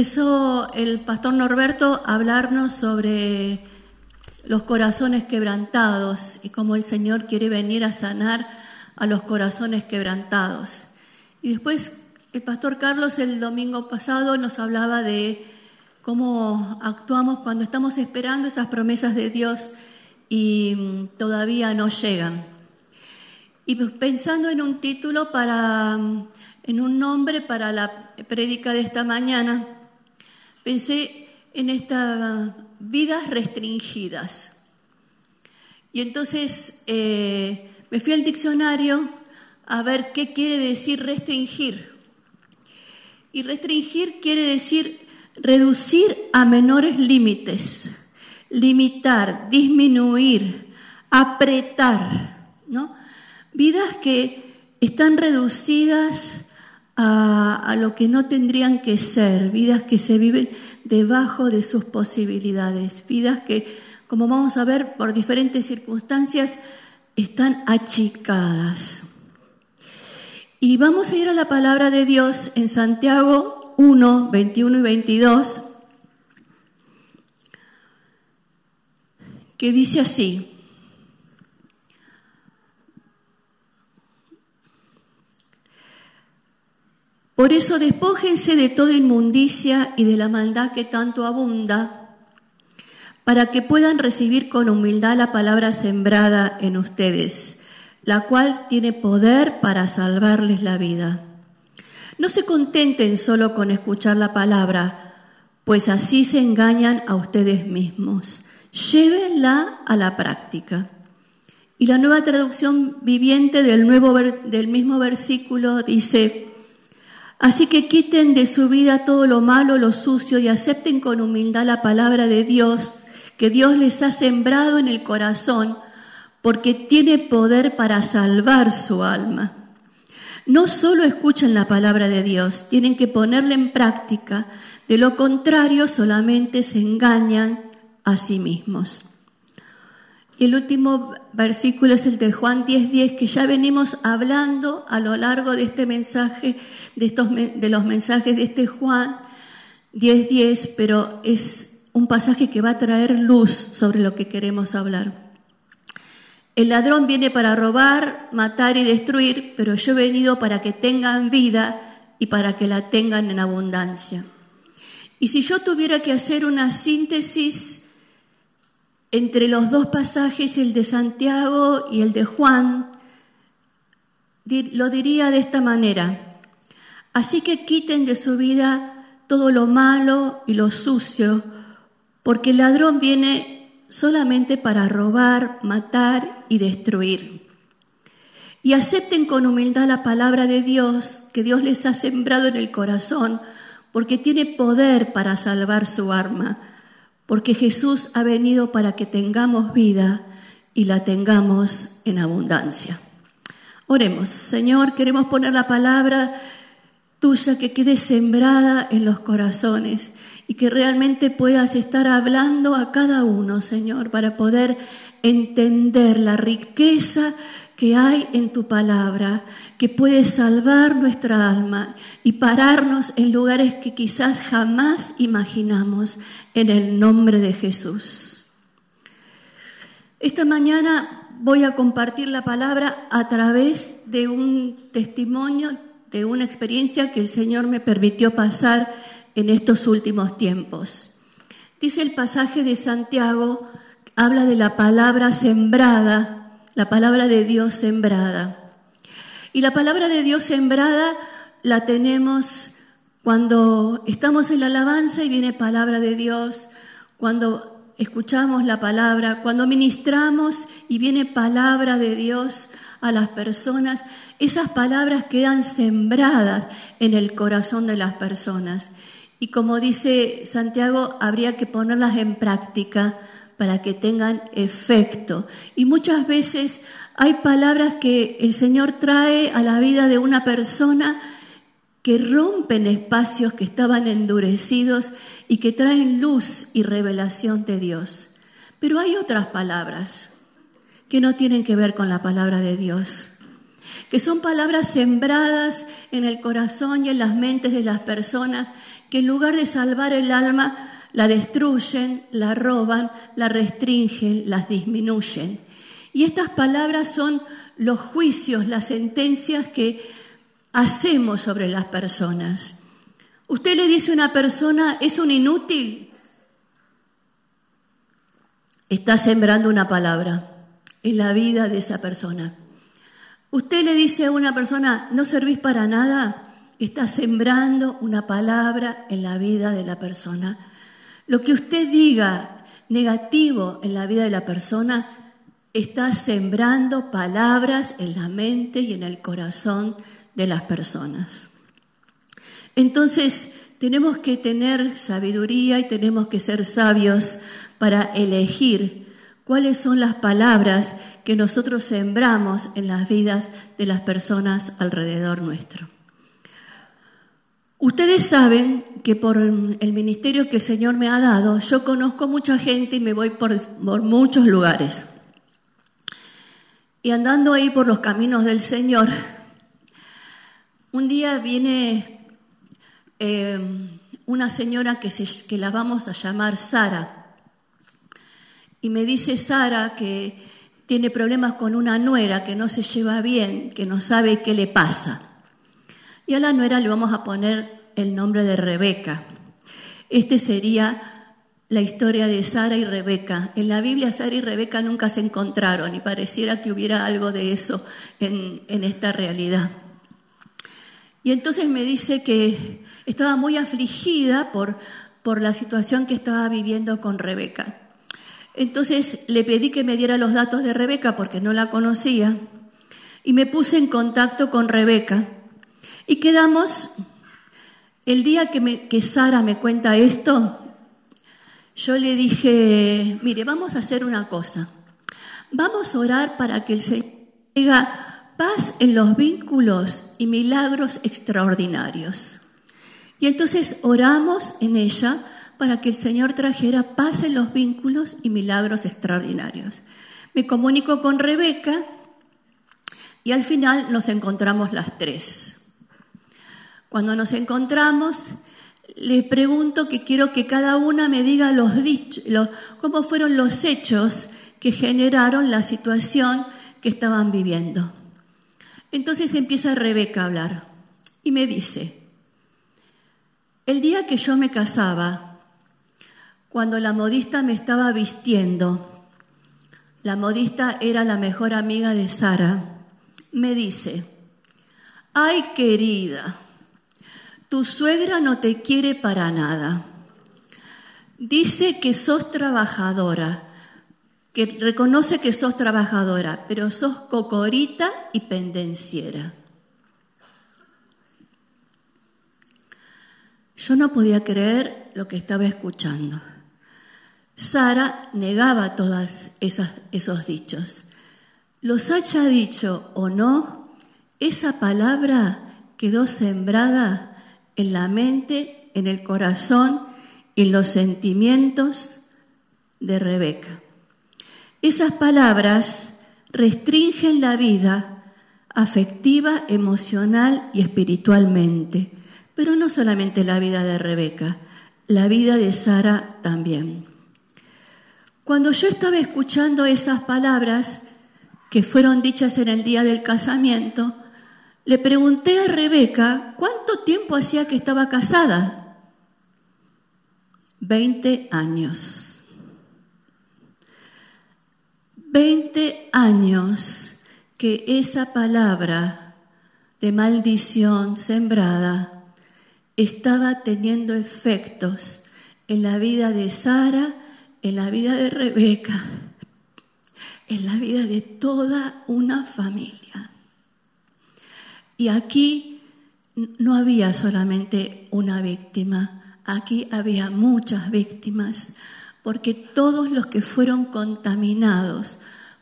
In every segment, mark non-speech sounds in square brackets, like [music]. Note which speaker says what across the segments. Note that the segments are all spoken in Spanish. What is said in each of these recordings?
Speaker 1: Empezó el pastor Norberto a hablarnos sobre los corazones quebrantados y cómo el Señor quiere venir a sanar a los corazones quebrantados. Y después el pastor Carlos el domingo pasado nos hablaba de cómo actuamos cuando estamos esperando esas promesas de Dios y todavía no llegan. Y pensando en un título para en un nombre para la prédica de esta mañana, pensé en estas vidas restringidas. Y entonces eh, me fui al diccionario a ver qué quiere decir restringir. Y restringir quiere decir reducir a menores límites, limitar, disminuir, apretar, ¿no? Vidas que están reducidas a, lo que no tendrían que ser, vidas que se viven debajo de sus posibilidades, vidas que, como vamos a ver, por diferentes circunstancias, están achicadas. Y vamos a ir a la palabra de Dios en Santiago 1, 21 y 22, que dice así, Por eso despójense de toda inmundicia y de la maldad que tanto abunda, para que puedan recibir con humildad la palabra sembrada en ustedes, la cual tiene poder para salvarles la vida. No se contenten solo con escuchar la palabra, pues así se engañan a ustedes mismos. Llévenla a la práctica. Y la nueva traducción viviente del, nuevo, del mismo versículo dice, Así que quiten de su vida todo lo malo, lo sucio y acepten con humildad la palabra de Dios que Dios les ha sembrado en el corazón porque tiene poder para salvar su alma. No solo escuchan la palabra de Dios, tienen que ponerla en práctica, de lo contrario solamente se engañan a sí mismos. Y el último versículo es el de Juan 10:10, 10, que ya venimos hablando a lo largo de este mensaje, de, estos, de los mensajes de este Juan 10:10, 10, pero es un pasaje que va a traer luz sobre lo que queremos hablar. El ladrón viene para robar, matar y destruir, pero yo he venido para que tengan vida y para que la tengan en abundancia. Y si yo tuviera que hacer una síntesis entre los dos pasajes, el de Santiago y el de Juan, lo diría de esta manera. Así que quiten de su vida todo lo malo y lo sucio, porque el ladrón viene solamente para robar, matar y destruir. Y acepten con humildad la palabra de Dios que Dios les ha sembrado en el corazón, porque tiene poder para salvar su arma porque Jesús ha venido para que tengamos vida y la tengamos en abundancia. Oremos, Señor, queremos poner la palabra tuya que quede sembrada en los corazones y que realmente puedas estar hablando a cada uno, Señor, para poder entender la riqueza que hay en tu palabra, que puede salvar nuestra alma y pararnos en lugares que quizás jamás imaginamos, en el nombre de Jesús. Esta mañana voy a compartir la palabra a través de un testimonio, de una experiencia que el Señor me permitió pasar en estos últimos tiempos. Dice el pasaje de Santiago, habla de la palabra sembrada la palabra de Dios sembrada. Y la palabra de Dios sembrada la tenemos cuando estamos en la alabanza y viene palabra de Dios, cuando escuchamos la palabra, cuando ministramos y viene palabra de Dios a las personas, esas palabras quedan sembradas en el corazón de las personas. Y como dice Santiago, habría que ponerlas en práctica para que tengan efecto. Y muchas veces hay palabras que el Señor trae a la vida de una persona que rompen espacios que estaban endurecidos y que traen luz y revelación de Dios. Pero hay otras palabras que no tienen que ver con la palabra de Dios, que son palabras sembradas en el corazón y en las mentes de las personas que en lugar de salvar el alma, la destruyen, la roban, la restringen, las disminuyen. Y estas palabras son los juicios, las sentencias que hacemos sobre las personas. Usted le dice a una persona, es un inútil, está sembrando una palabra en la vida de esa persona. Usted le dice a una persona, no servís para nada, está sembrando una palabra en la vida de la persona. Lo que usted diga negativo en la vida de la persona, está sembrando palabras en la mente y en el corazón de las personas. Entonces, tenemos que tener sabiduría y tenemos que ser sabios para elegir cuáles son las palabras que nosotros sembramos en las vidas de las personas alrededor nuestro. Ustedes saben que por el ministerio que el Señor me ha dado, yo conozco mucha gente y me voy por, muchos lugares. Y andando ahí por los caminos del Señor, un día viene eh, una señora que, se, que la vamos a llamar Sara. Y me dice Sara que tiene problemas con una nuera, que no se lleva bien, que no sabe qué le pasa. Y a la nuera le vamos a poner el nombre de Rebeca. Este sería la historia de Sara y Rebeca. En la Biblia Sara y Rebeca nunca se encontraron y pareciera que hubiera algo de eso en, esta realidad. Y entonces me dice que estaba muy afligida por, por la situación que estaba viviendo con Rebeca. Entonces le pedí que me diera los datos de Rebeca porque no la conocía y me puse en contacto con Rebeca. Y quedamos, el día que, Sara me cuenta esto, yo le dije, mire, vamos a hacer una cosa. Vamos a orar para que el Señor tenga paz en los vínculos y milagros extraordinarios. Y entonces oramos en ella para que el Señor trajera paz en los vínculos y milagros extraordinarios. Me comunico con Rebeca y al final nos encontramos las tres. Cuando nos encontramos, le pregunto que quiero que cada una me diga los dichos, cómo fueron los hechos que generaron la situación que estaban viviendo. Entonces empieza Rebeca a hablar y me dice, el día que yo me casaba, cuando la modista me estaba vistiendo, la modista era la mejor amiga de Sara, me dice, ay querida, tu suegra no te quiere para nada. Dice que sos trabajadora, que reconoce que sos trabajadora, pero sos cocorita y pendenciera. Yo no podía creer lo que estaba escuchando. Sara negaba todos esos dichos. Los haya dicho o no, esa palabra quedó sembrada en la mente, en el corazón y en los sentimientos de Rebeca. Esas palabras restringen la vida afectiva, emocional y espiritualmente, pero no solamente la vida de Rebeca, la vida de Sara también. Cuando yo estaba escuchando esas palabras que fueron dichas en el día del casamiento, le pregunté a Rebeca cuánto tiempo hacía que estaba casada. Veinte años. Veinte años que esa palabra de maldición sembrada estaba teniendo efectos en la vida de Sara en la vida de Rebeca, en la vida de toda una familia. Y aquí no había solamente una víctima, aquí había muchas víctimas, porque todos los que fueron contaminados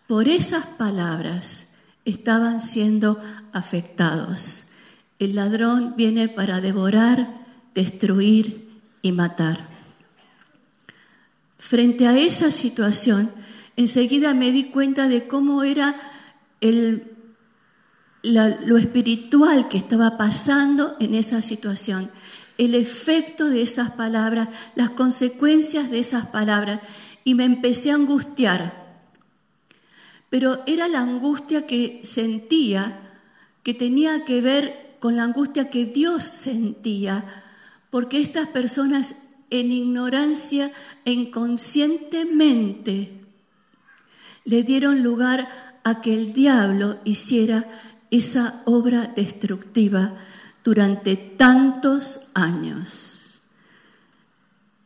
Speaker 1: por esas palabras estaban siendo afectados. El ladrón viene para devorar, destruir y matar. Frente a esa situación, enseguida me di cuenta de cómo era el, lo espiritual que estaba pasando en esa situación, el efecto de esas palabras, las consecuencias de esas palabras, y me empecé a angustiar. Pero era la angustia que sentía, que tenía que ver con la angustia que Dios sentía, porque estas personas en ignorancia inconscientemente le dieron lugar a que el diablo hiciera esa obra destructiva durante tantos años.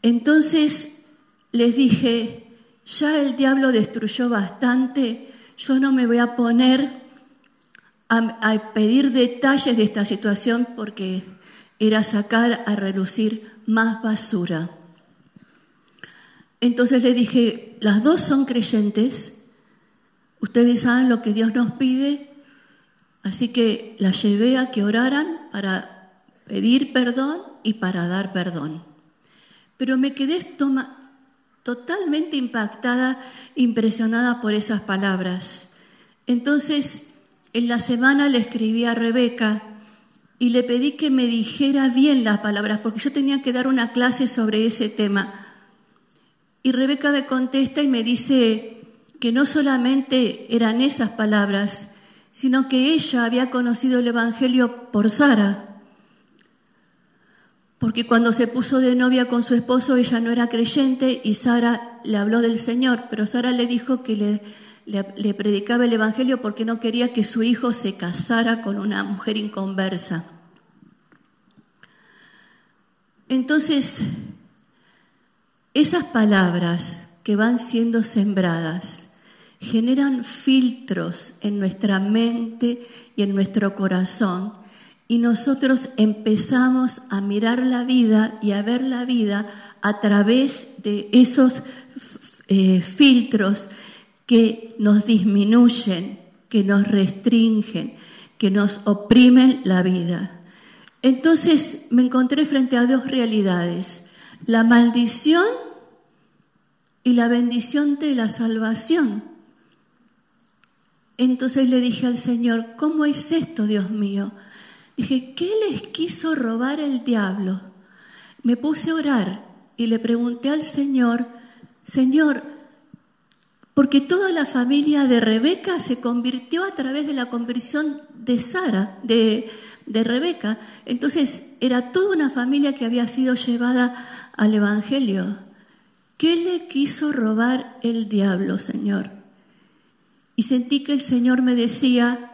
Speaker 1: Entonces les dije, ya el diablo destruyó bastante, yo no me voy a poner a, pedir detalles de esta situación porque era sacar a relucir más basura. Entonces le dije, las dos son creyentes, ustedes saben lo que Dios nos pide, así que las llevé a que oraran para pedir perdón y para dar perdón. Pero me quedé totalmente impactada, impresionada por esas palabras. Entonces en la semana le escribí a Rebeca y le pedí que me dijera bien las palabras, porque yo tenía que dar una clase sobre ese tema. Y Rebeca me contesta y me dice que no solamente eran esas palabras, sino que ella había conocido el Evangelio por Sara. Porque cuando se puso de novia con su esposo, ella no era creyente y Sara le habló del Señor, pero Sara le dijo que le predicaba el Evangelio porque no quería que su hijo se casara con una mujer inconversa. Entonces, esas palabras que van siendo sembradas generan filtros en nuestra mente y en nuestro corazón y nosotros empezamos a mirar la vida y a ver la vida a través de esos eh, filtros que nos disminuyen, que nos restringen, que nos oprimen la vida. Entonces me encontré frente a dos realidades, la maldición y la bendición de la salvación. Entonces le dije al Señor, ¿cómo es esto, Dios mío? Dije, ¿qué les quiso robar el diablo? Me puse a orar y le pregunté al Señor, Señor, porque toda la familia de Rebeca se convirtió a través de la conversión de Sara, de, Rebeca. Entonces era toda una familia que había sido llevada al Evangelio. ¿Qué le quiso robar el diablo, Señor? Y sentí que el Señor me decía,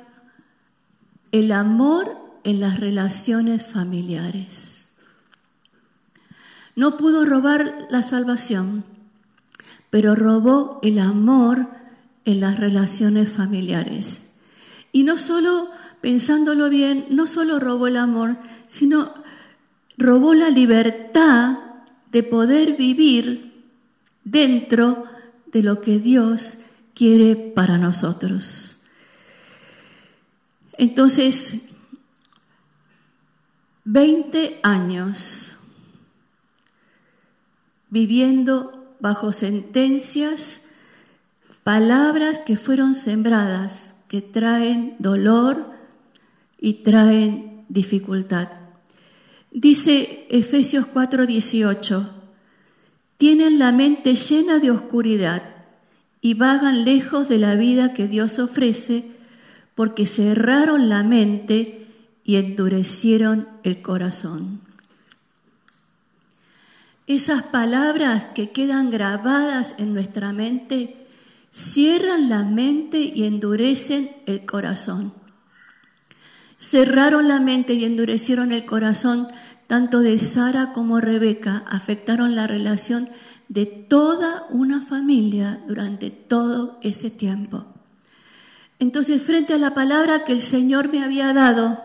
Speaker 1: el amor en las relaciones familiares. No pudo robar la salvación, pero robó el amor en las relaciones familiares. Y no solo, pensándolo bien, no solo robó el amor, sino robó la libertad de poder vivir dentro de lo que Dios quiere para nosotros. Entonces, 20 años viviendo bajo sentencias, palabras que fueron sembradas, que traen dolor y traen dificultad. Dice Efesios 4:18, tienen la mente llena de oscuridad y vagan lejos de la vida que Dios ofrece porque cerraron la mente y endurecieron el corazón. Esas palabras que quedan grabadas en nuestra mente cierran la mente y endurecen el corazón. Cerraron la mente y endurecieron el corazón tanto de Sara como Rebeca, afectaron la relación de toda una familia durante todo ese tiempo. Entonces, frente a la palabra que el Señor me había dado,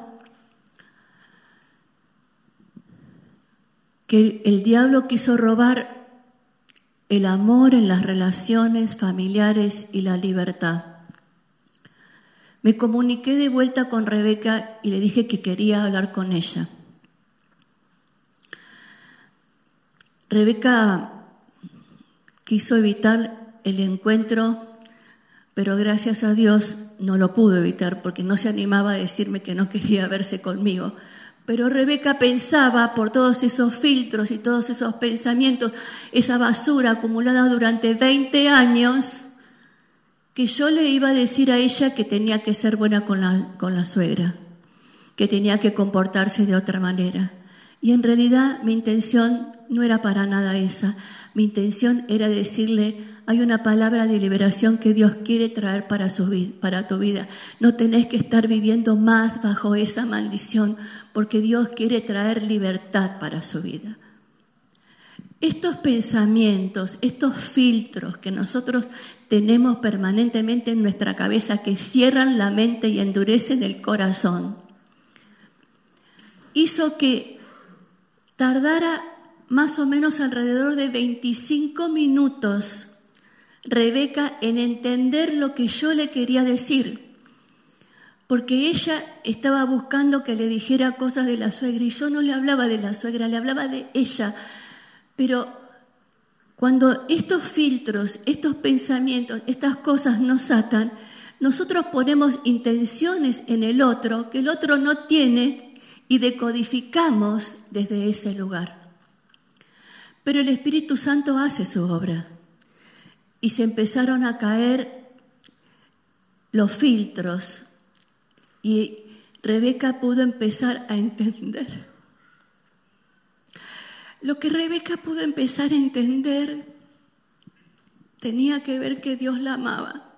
Speaker 1: que el diablo quiso robar el amor en las relaciones familiares y la libertad. Me comuniqué de vuelta con Rebeca y le dije que quería hablar con ella. Rebeca quiso evitar el encuentro, pero gracias a Dios no lo pudo evitar porque no se animaba a decirme que no quería verse conmigo. Pero Rebeca pensaba por todos esos filtros y todos esos pensamientos, esa basura acumulada durante 20 años, que yo le iba a decir a ella que tenía que ser buena con la, con la suegra, que tenía que comportarse de otra manera. Y en realidad mi intención no era para nada esa. Mi intención era decirle, hay una palabra de liberación que Dios quiere traer para, su, para tu vida. No tenés que estar viviendo más bajo esa maldición, porque Dios quiere traer libertad para su vida. Estos pensamientos, estos filtros que nosotros tenemos permanentemente en nuestra cabeza que cierran la mente y endurecen el corazón, hizo que tardara más o menos alrededor de 25 minutos Rebeca en entender lo que yo le quería decir, porque ella estaba buscando que le dijera cosas de la suegra y yo no le hablaba de la suegra, le hablaba de ella. Pero cuando estos filtros, estos pensamientos, estas cosas nos atan, nosotros ponemos intenciones en el otro que el otro no tiene y decodificamos desde ese lugar. Pero el Espíritu Santo hace su obra. Y se empezaron a caer los filtros. Y Rebeca pudo empezar a entender. Lo que Rebeca pudo empezar a entender tenía que ver que Dios la amaba.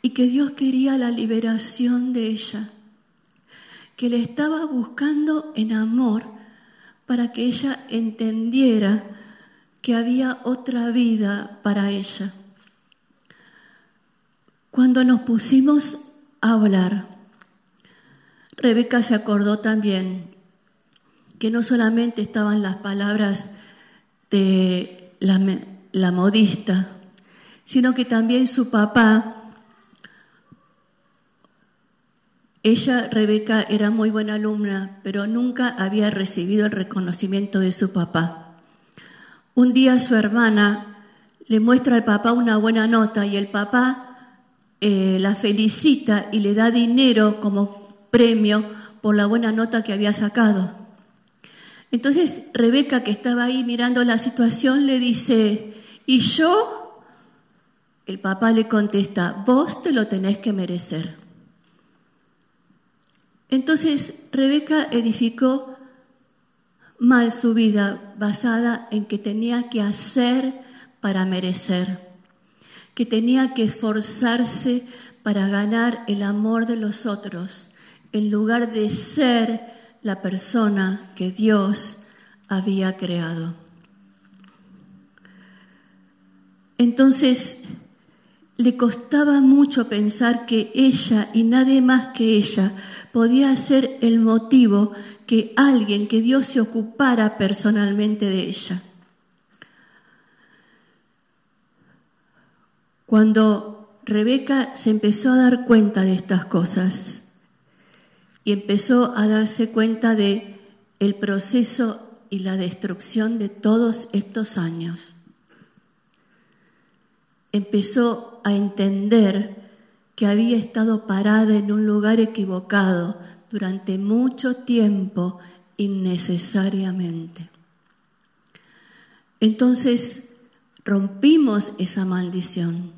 Speaker 1: Y que Dios quería la liberación de ella. Que le estaba buscando en amor para que ella entendiera que había otra vida para ella. Cuando nos pusimos a hablar, Rebeca se acordó también que no solamente estaban las palabras de la, la modista, sino que también su papá Ella, Rebeca, era muy buena alumna, pero nunca había recibido el reconocimiento de su papá. Un día su hermana le muestra al papá una buena nota y el papá eh, la felicita y le da dinero como premio por la buena nota que había sacado. Entonces Rebeca, que estaba ahí mirando la situación, le dice, ¿y yo? El papá le contesta, vos te lo tenés que merecer. Entonces Rebeca edificó mal su vida basada en que tenía que hacer para merecer, que tenía que esforzarse para ganar el amor de los otros, en lugar de ser la persona que Dios había creado. Entonces, le costaba mucho pensar que ella y nadie más que ella podía ser el motivo que alguien, que Dios se ocupara personalmente de ella. Cuando Rebeca se empezó a dar cuenta de estas cosas y empezó a darse cuenta de el proceso y la destrucción de todos estos años, empezó a entender que había estado parada en un lugar equivocado durante mucho tiempo innecesariamente. Entonces rompimos esa maldición,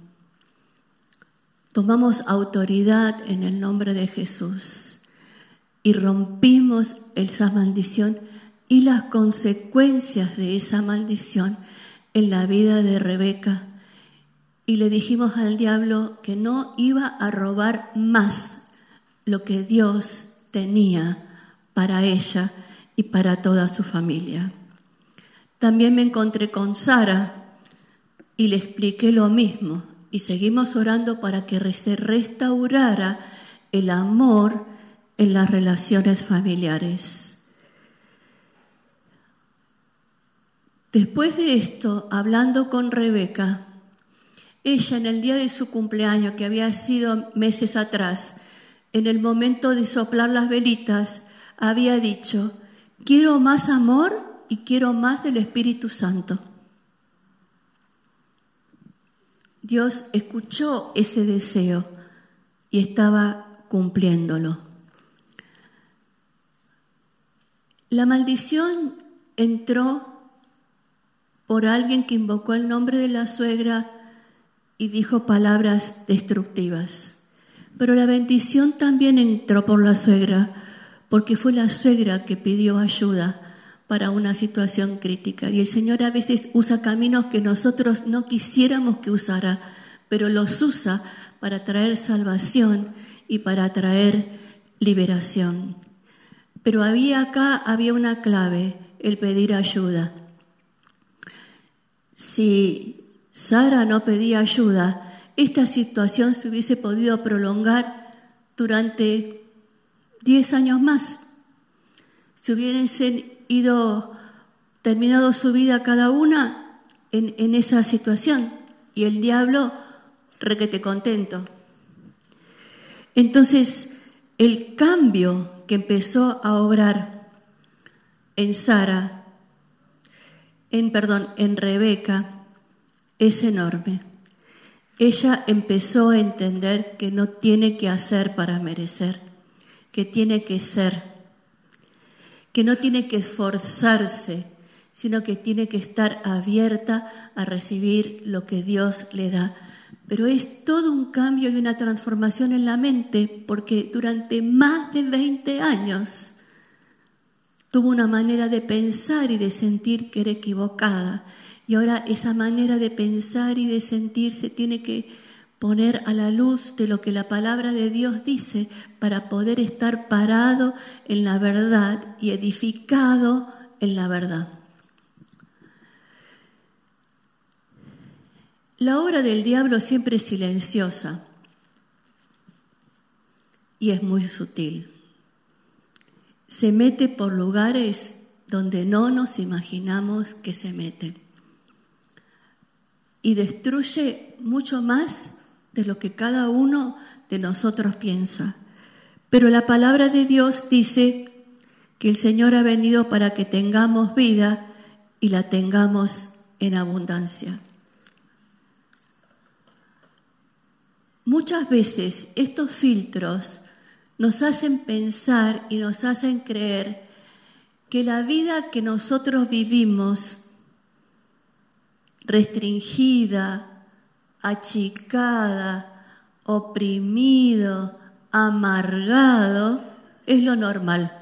Speaker 1: tomamos autoridad en el nombre de Jesús y rompimos esa maldición y las consecuencias de esa maldición en la vida de Rebeca y le dijimos al diablo que no iba a robar más lo que Dios tenía para ella y para toda su familia. También me encontré con Sara y le expliqué lo mismo y seguimos orando para que se restaurara el amor en las relaciones familiares. Después de esto, hablando con Rebeca, ella en el día de su cumpleaños, que había sido meses atrás, en el momento de soplar las velitas, había dicho, quiero más amor y quiero más del Espíritu Santo. Dios escuchó ese deseo y estaba cumpliéndolo. La maldición entró por alguien que invocó el nombre de la suegra y dijo palabras destructivas. Pero la bendición también entró por la suegra, porque fue la suegra que pidió ayuda para una situación crítica. Y el Señor a veces usa caminos que nosotros no quisiéramos que usara, pero los usa para traer salvación y para traer liberación. Pero había acá, había una clave, el pedir ayuda. Si Sara no pedía ayuda, esta situación se hubiese podido prolongar durante 10 años más. Se hubiesen ido, terminado su vida cada una en, en esa situación y el diablo requete contento. Entonces, el cambio que empezó a obrar en Sara, en perdón, en Rebeca, es enorme. Ella empezó a entender que no tiene que hacer para merecer, que tiene que ser, que no tiene que esforzarse, sino que tiene que estar abierta a recibir lo que Dios le da pero es todo un cambio y una transformación en la mente porque durante más de 20 años tuvo una manera de pensar y de sentir que era equivocada. Y ahora esa manera de pensar y de sentir se tiene que poner a la luz de lo que la palabra de Dios dice para poder estar parado en la verdad y edificado en la verdad. La obra del diablo siempre es silenciosa y es muy sutil. Se mete por lugares donde no nos imaginamos que se meten y destruye mucho más de lo que cada uno de nosotros piensa. Pero la palabra de Dios dice que el Señor ha venido para que tengamos vida y la tengamos en abundancia. Muchas veces estos filtros nos hacen pensar y nos hacen creer que la vida que nosotros vivimos restringida, achicada, oprimido, amargado, es lo normal.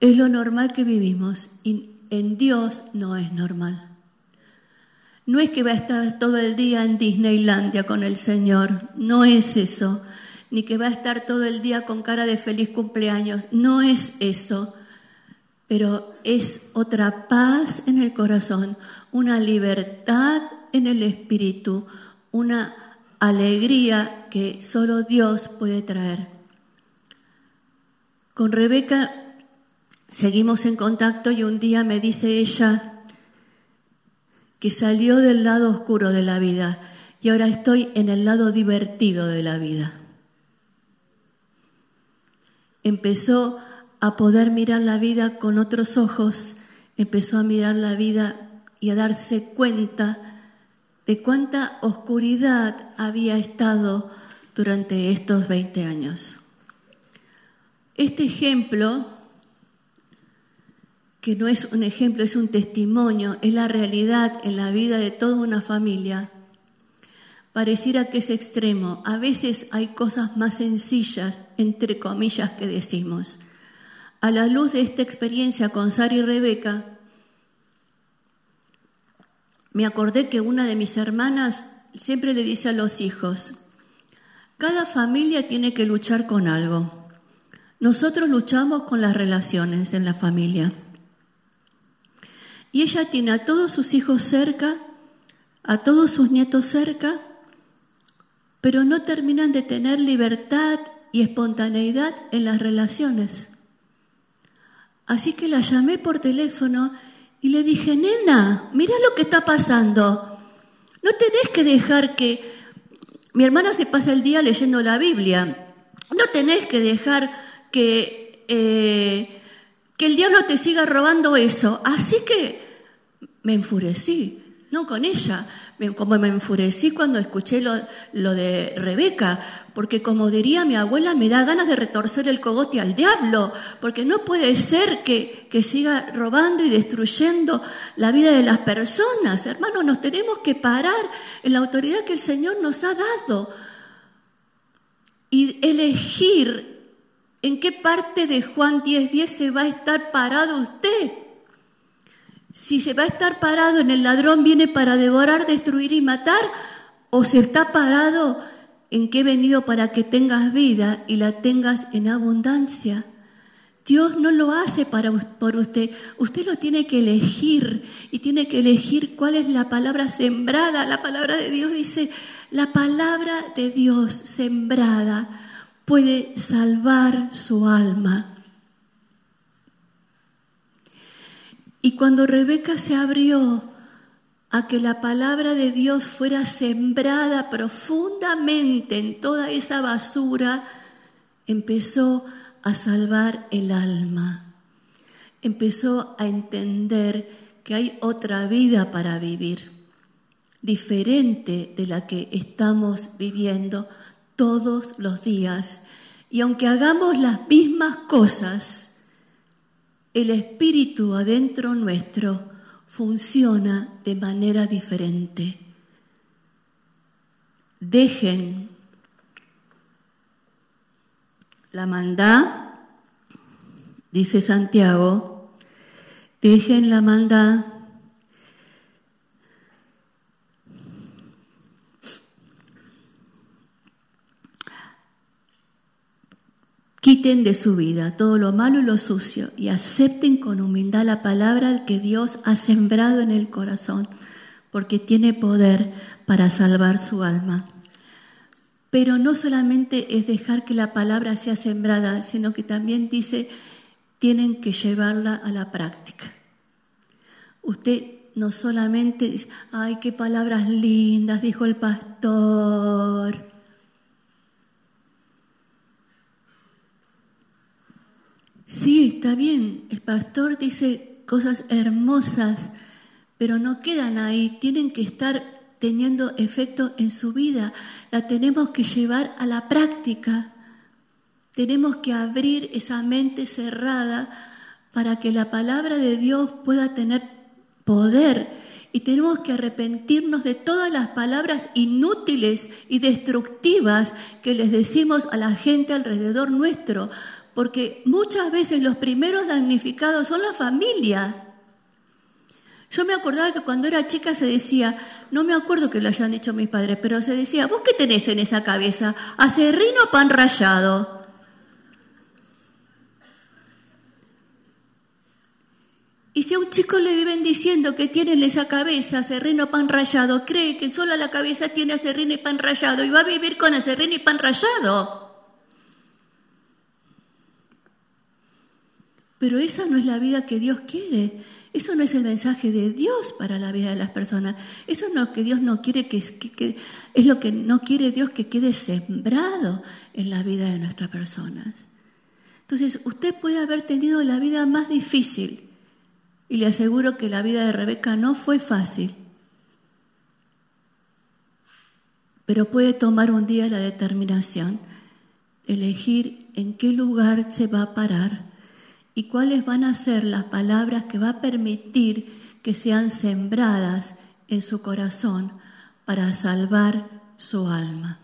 Speaker 1: Es lo normal que vivimos y en Dios no es normal. No es que va a estar todo el día en Disneylandia con el Señor, no es eso, ni que va a estar todo el día con cara de feliz cumpleaños, no es eso, pero es otra paz en el corazón, una libertad en el espíritu, una alegría que solo Dios puede traer. Con Rebeca seguimos en contacto y un día me dice ella, que salió del lado oscuro de la vida y ahora estoy en el lado divertido de la vida. Empezó a poder mirar la vida con otros ojos, empezó a mirar la vida y a darse cuenta de cuánta oscuridad había estado durante estos 20 años. Este ejemplo que no es un ejemplo, es un testimonio, es la realidad en la vida de toda una familia, pareciera que es extremo. A veces hay cosas más sencillas, entre comillas, que decimos. A la luz de esta experiencia con Sara y Rebeca, me acordé que una de mis hermanas siempre le dice a los hijos, Cada familia tiene que luchar con algo. Nosotros luchamos con las relaciones en la familia. Y ella tiene a todos sus hijos cerca, a todos sus nietos cerca, pero no terminan de tener libertad y espontaneidad en las relaciones. Así que la llamé por teléfono y le dije, nena, mira lo que está pasando. No tenés que dejar que... Mi hermana se pasa el día leyendo la Biblia. No tenés que dejar que, eh, que el diablo te siga robando eso. Así que me enfurecí, no con ella, como me enfurecí cuando escuché lo, de Rebeca, porque como diría mi abuela, me da ganas de retorcer el cogote al diablo, porque no puede ser que, que siga robando y destruyendo la vida de las personas. Hermanos, nos tenemos que parar en la autoridad que el Señor nos ha dado y elegir en qué parte de Juan 10.10 10 se va a estar parado usted. Si se va a estar parado en el ladrón viene para devorar, destruir y matar, o se está parado en que he venido para que tengas vida y la tengas en abundancia. Dios no lo hace para, por usted, usted lo tiene que elegir y tiene que elegir cuál es la palabra sembrada. La palabra de Dios dice, la palabra de Dios sembrada puede salvar su alma. Y cuando Rebeca se abrió a que la palabra de Dios fuera sembrada profundamente en toda esa basura, empezó a salvar el alma. Empezó a entender que hay otra vida para vivir, diferente de la que estamos viviendo todos los días. Y aunque hagamos las mismas cosas, el espíritu adentro nuestro funciona de manera diferente. Dejen la maldad, dice Santiago, dejen la maldad Quiten de su vida todo lo malo y lo sucio y acepten con humildad la palabra que Dios ha sembrado en el corazón, porque tiene poder para salvar su alma. Pero no solamente es dejar que la palabra sea sembrada, sino que también dice, tienen que llevarla a la práctica. Usted no solamente dice, ay, qué palabras lindas, dijo el pastor Sí, está bien, el pastor dice cosas hermosas, pero no quedan ahí, tienen que estar teniendo efecto en su vida, la tenemos que llevar a la práctica, tenemos que abrir esa mente cerrada para que la palabra de Dios pueda tener poder. Y tenemos que arrepentirnos de todas las palabras inútiles y destructivas que les decimos a la gente alrededor nuestro, porque muchas veces los primeros damnificados son la familia. Yo me acordaba que cuando era chica se decía, no me acuerdo que lo hayan dicho mis padres, pero se decía, ¿vos qué tenés en esa cabeza? ¿Acerrino o pan rallado? Y si a un chico le viven diciendo que tiene en esa cabeza acerrino pan rallado, cree que solo la cabeza tiene acerrino y pan rallado y va a vivir con acerrino y pan rallado. Pero esa no es la vida que Dios quiere. Eso no es el mensaje de Dios para la vida de las personas. Eso es que Dios no quiere que, es lo que no quiere Dios que quede sembrado en la vida de nuestras personas. Entonces, usted puede haber tenido la vida más difícil y le aseguro que la vida de Rebeca no fue fácil. Pero puede tomar un día la determinación de elegir en qué lugar se va a parar y cuáles van a ser las palabras que va a permitir que sean sembradas en su corazón para salvar su alma.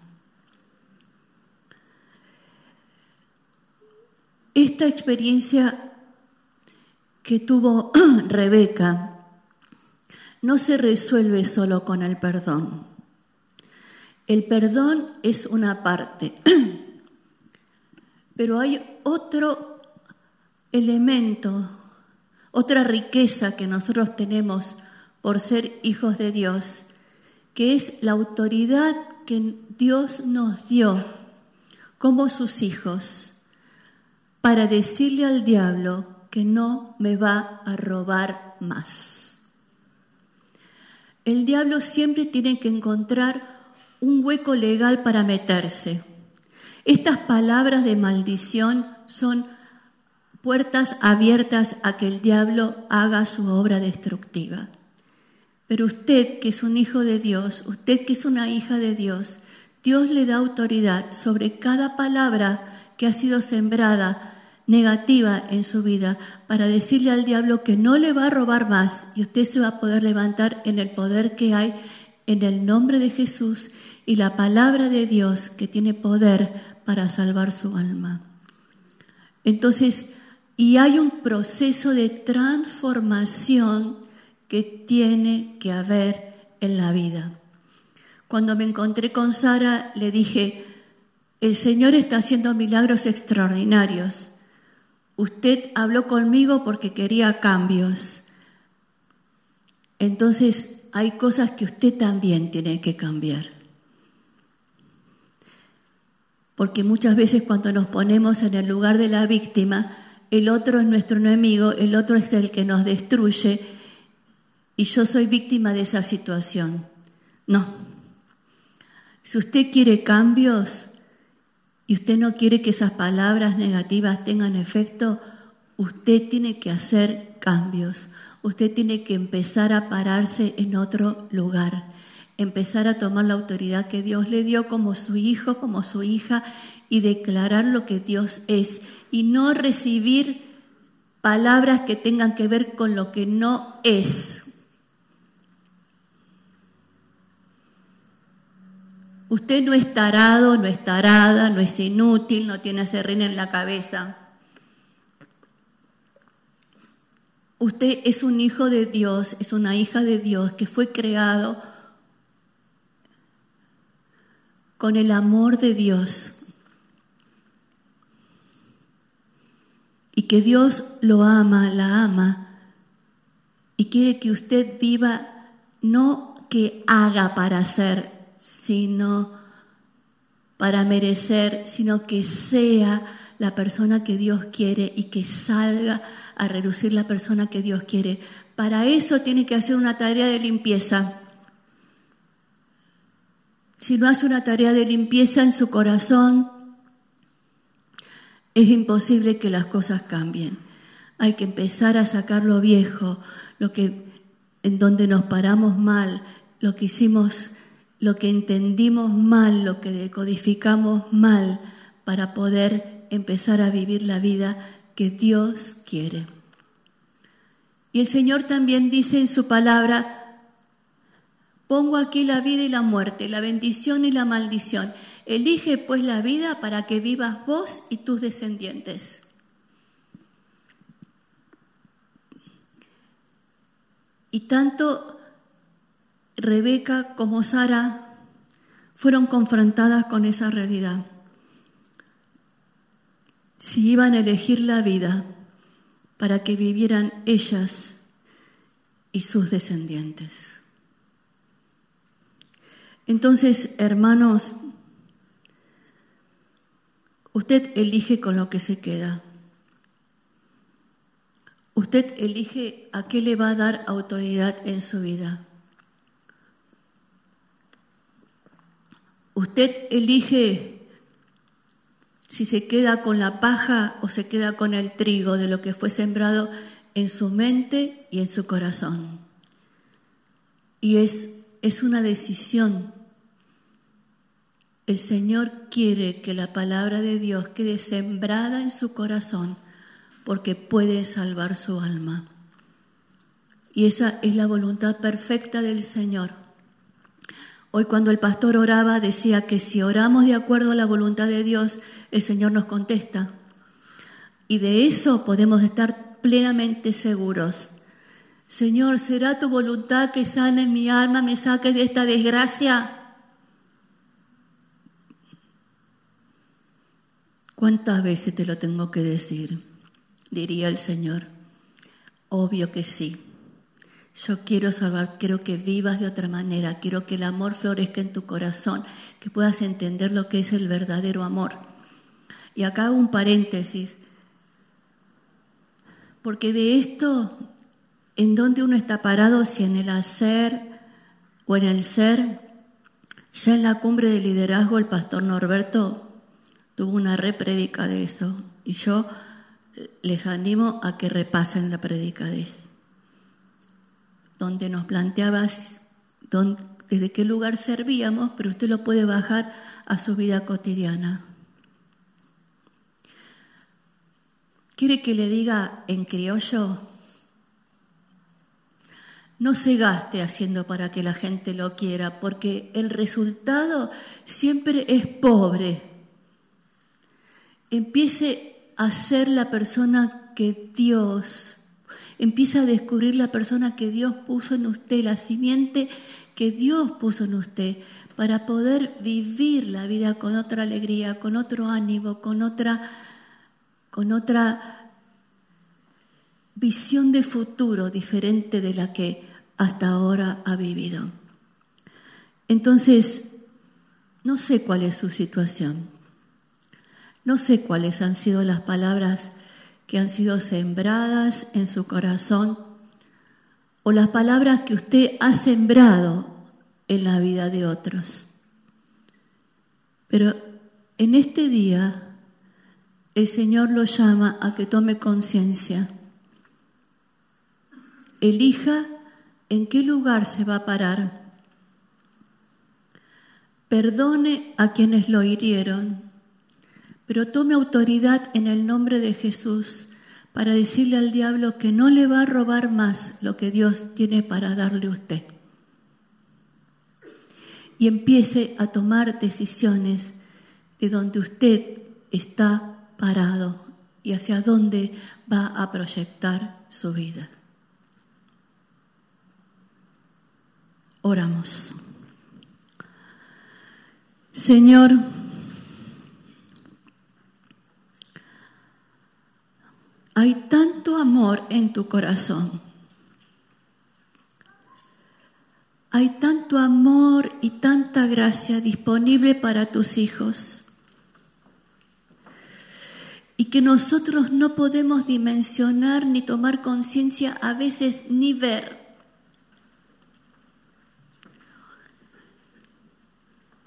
Speaker 1: Esta experiencia que tuvo [clears throat] Rebeca no se resuelve solo con el perdón. El perdón es una parte, [clears throat] pero hay otro elemento, otra riqueza que nosotros tenemos por ser hijos de Dios, que es la autoridad que Dios nos dio como sus hijos para decirle al diablo que no me va a robar más. El diablo siempre tiene que encontrar un hueco legal para meterse. Estas palabras de maldición son puertas abiertas a que el diablo haga su obra destructiva. Pero usted, que es un hijo de Dios, usted que es una hija de Dios, Dios le da autoridad sobre cada palabra que ha sido sembrada negativa en su vida para decirle al diablo que no le va a robar más y usted se va a poder levantar en el poder que hay en el nombre de Jesús y la palabra de Dios que tiene poder para salvar su alma. Entonces, y hay un proceso de transformación que tiene que haber en la vida. Cuando me encontré con Sara, le dije, el Señor está haciendo milagros extraordinarios. Usted habló conmigo porque quería cambios. Entonces hay cosas que usted también tiene que cambiar. Porque muchas veces cuando nos ponemos en el lugar de la víctima, el otro es nuestro enemigo, el otro es el que nos destruye y yo soy víctima de esa situación. No. Si usted quiere cambios y usted no quiere que esas palabras negativas tengan efecto, usted tiene que hacer cambios. Usted tiene que empezar a pararse en otro lugar, empezar a tomar la autoridad que Dios le dio como su hijo, como su hija y declarar lo que Dios es y no recibir palabras que tengan que ver con lo que no es. Usted no es tarado, no es tarada, no es inútil, no tiene serrín en la cabeza. Usted es un hijo de Dios, es una hija de Dios que fue creado con el amor de Dios. Y que Dios lo ama, la ama, y quiere que usted viva no que haga para hacer, sino para merecer, sino que sea la persona que Dios quiere y que salga a reducir la persona que Dios quiere. Para eso tiene que hacer una tarea de limpieza. Si no hace una tarea de limpieza en su corazón, es imposible que las cosas cambien. Hay que empezar a sacar lo viejo, lo que en donde nos paramos mal, lo que hicimos lo que entendimos mal, lo que decodificamos mal, para poder empezar a vivir la vida que Dios quiere. Y el Señor también dice en su palabra, pongo aquí la vida y la muerte, la bendición y la maldición. Elige pues la vida para que vivas vos y tus descendientes. Y tanto Rebeca como Sara fueron confrontadas con esa realidad. Si iban a elegir la vida para que vivieran ellas y sus descendientes. Entonces, hermanos, usted elige con lo que se queda. Usted elige a qué le va a dar autoridad en su vida. Usted elige si se queda con la paja o se queda con el trigo de lo que fue sembrado en su mente y en su corazón. Y es, es una decisión. El Señor quiere que la palabra de Dios quede sembrada en su corazón porque puede salvar su alma. Y esa es la voluntad perfecta del Señor. Hoy cuando el pastor oraba decía que si oramos de acuerdo a la voluntad de Dios, el Señor nos contesta. Y de eso podemos estar plenamente seguros. Señor, ¿será tu voluntad que sane mi alma, me saque de esta desgracia? ¿Cuántas veces te lo tengo que decir? Diría el Señor. Obvio que sí. Yo quiero salvar, quiero que vivas de otra manera, quiero que el amor florezca en tu corazón, que puedas entender lo que es el verdadero amor. Y acá hago un paréntesis, porque de esto, ¿en dónde uno está parado? Si en el hacer o en el ser, ya en la cumbre de liderazgo el pastor Norberto tuvo una repredica de eso, y yo les animo a que repasen la predica de eso donde nos planteabas desde qué lugar servíamos, pero usted lo puede bajar a su vida cotidiana. ¿Quiere que le diga en criollo? No se gaste haciendo para que la gente lo quiera, porque el resultado siempre es pobre. Empiece a ser la persona que Dios Empieza a descubrir la persona que Dios puso en usted, la simiente que Dios puso en usted, para poder vivir la vida con otra alegría, con otro ánimo, con otra, con otra visión de futuro diferente de la que hasta ahora ha vivido. Entonces, no sé cuál es su situación, no sé cuáles han sido las palabras que han sido sembradas en su corazón o las palabras que usted ha sembrado en la vida de otros. Pero en este día el Señor lo llama a que tome conciencia. Elija en qué lugar se va a parar. Perdone a quienes lo hirieron pero tome autoridad en el nombre de Jesús para decirle al diablo que no le va a robar más lo que Dios tiene para darle a usted. Y empiece a tomar decisiones de donde usted está parado y hacia dónde va a proyectar su vida. Oramos. Señor, Hay tanto amor en tu corazón. Hay tanto amor y tanta gracia disponible para tus hijos. Y que nosotros no podemos dimensionar ni tomar conciencia, a veces ni ver.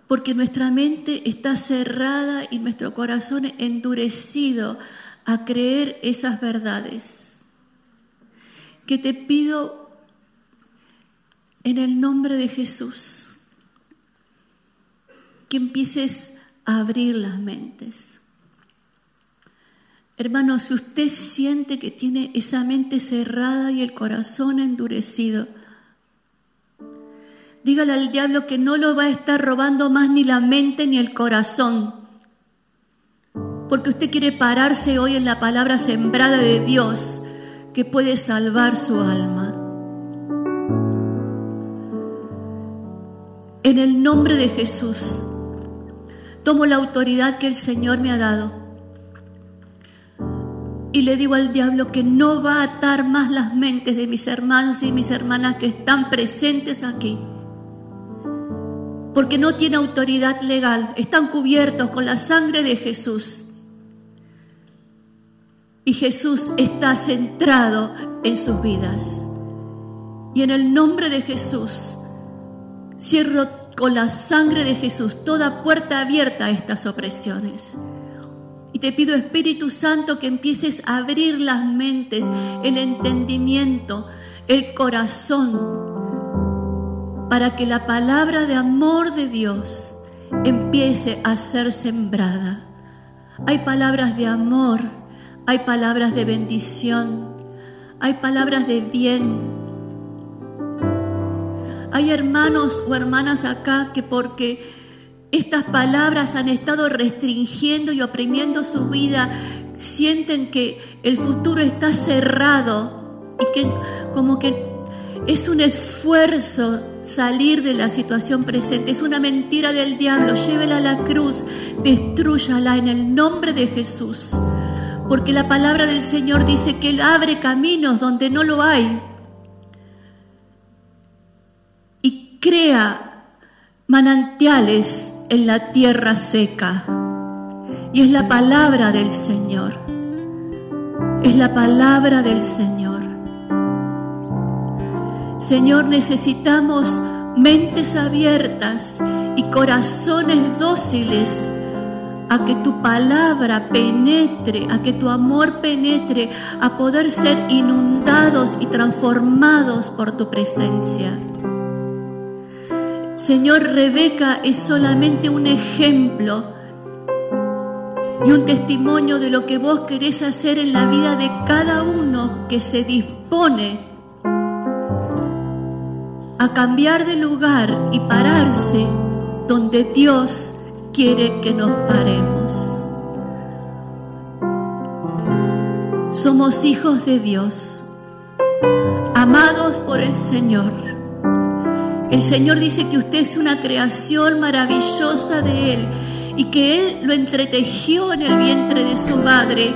Speaker 1: Porque nuestra mente está cerrada y nuestro corazón endurecido a creer esas verdades. Que te pido en el nombre de Jesús que empieces a abrir las mentes. Hermano, si usted siente que tiene esa mente cerrada y el corazón endurecido, dígale al diablo que no lo va a estar robando más ni la mente ni el corazón porque usted quiere pararse hoy en la palabra sembrada de Dios que puede salvar su alma. En el nombre de Jesús, tomo la autoridad que el Señor me ha dado y le digo al diablo que no va a atar más las mentes de mis hermanos y mis hermanas que están presentes aquí porque no tiene autoridad legal, están cubiertos con la sangre de Jesús. Y Jesús está centrado en sus vidas. Y en el nombre de Jesús, cierro con la sangre de Jesús toda puerta abierta a estas opresiones. Y te pido, Espíritu Santo, que empieces a abrir las mentes, el entendimiento, el corazón, para que la palabra de amor de Dios empiece a ser sembrada. Hay palabras de amor hay palabras de bendición, hay palabras de bien. Hay hermanos o hermanas acá que porque estas palabras han estado restringiendo y oprimiendo su vida, sienten que el futuro está cerrado y que como que Es un esfuerzo salir de la situación presente. Es una mentira del diablo. Llévela a la cruz. Destrúyala en el nombre de Jesús. Porque la palabra del Señor dice que Él abre caminos donde no lo hay. Y crea manantiales en la tierra seca. Y es la palabra del Señor. Es la palabra del Señor. Señor, necesitamos mentes abiertas y corazones dóciles a que tu palabra penetre, a que tu amor penetre, a poder ser inundados y transformados por tu presencia. Señor, Rebeca es solamente un ejemplo y un testimonio de lo que vos querés hacer en la vida de cada uno que se dispone a cambiar de lugar y pararse donde Dios quiere que nos paremos. Somos hijos de Dios, amados por el Señor. El Señor dice que usted es una creación maravillosa de Él y que Él lo entretejió en el vientre de su madre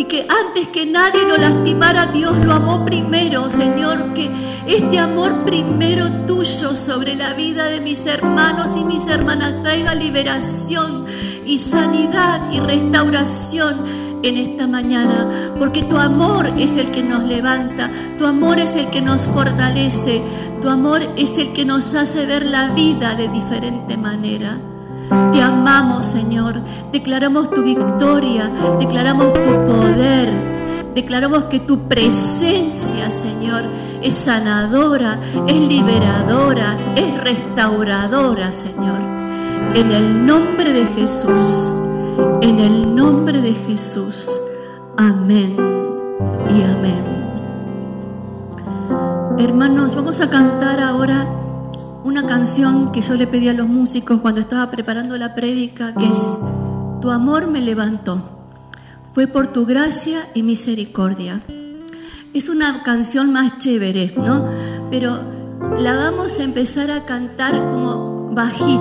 Speaker 1: y que antes que nadie lo lastimara, Dios lo amó primero, Señor, que este amor primero tuyo sobre la vida de mis hermanos y mis hermanas traiga liberación y sanidad y restauración en esta mañana, porque tu amor es el que nos levanta, tu amor es el que nos fortalece, tu amor es el que nos hace ver la vida de diferente manera. Te amamos, Señor. Declaramos tu victoria, declaramos tu poder, declaramos que tu presencia, Señor, es sanadora, es liberadora, es restauradora, Señor. En el nombre de Jesús, en el nombre de Jesús. Amén y amén. Hermanos, vamos a cantar ahora una canción que yo le pedí a los músicos cuando estaba preparando la prédica, que es Tu amor me levantó. Fue por tu gracia y misericordia. Es una canción más chévere, ¿no? Pero la vamos a empezar a cantar como bajita.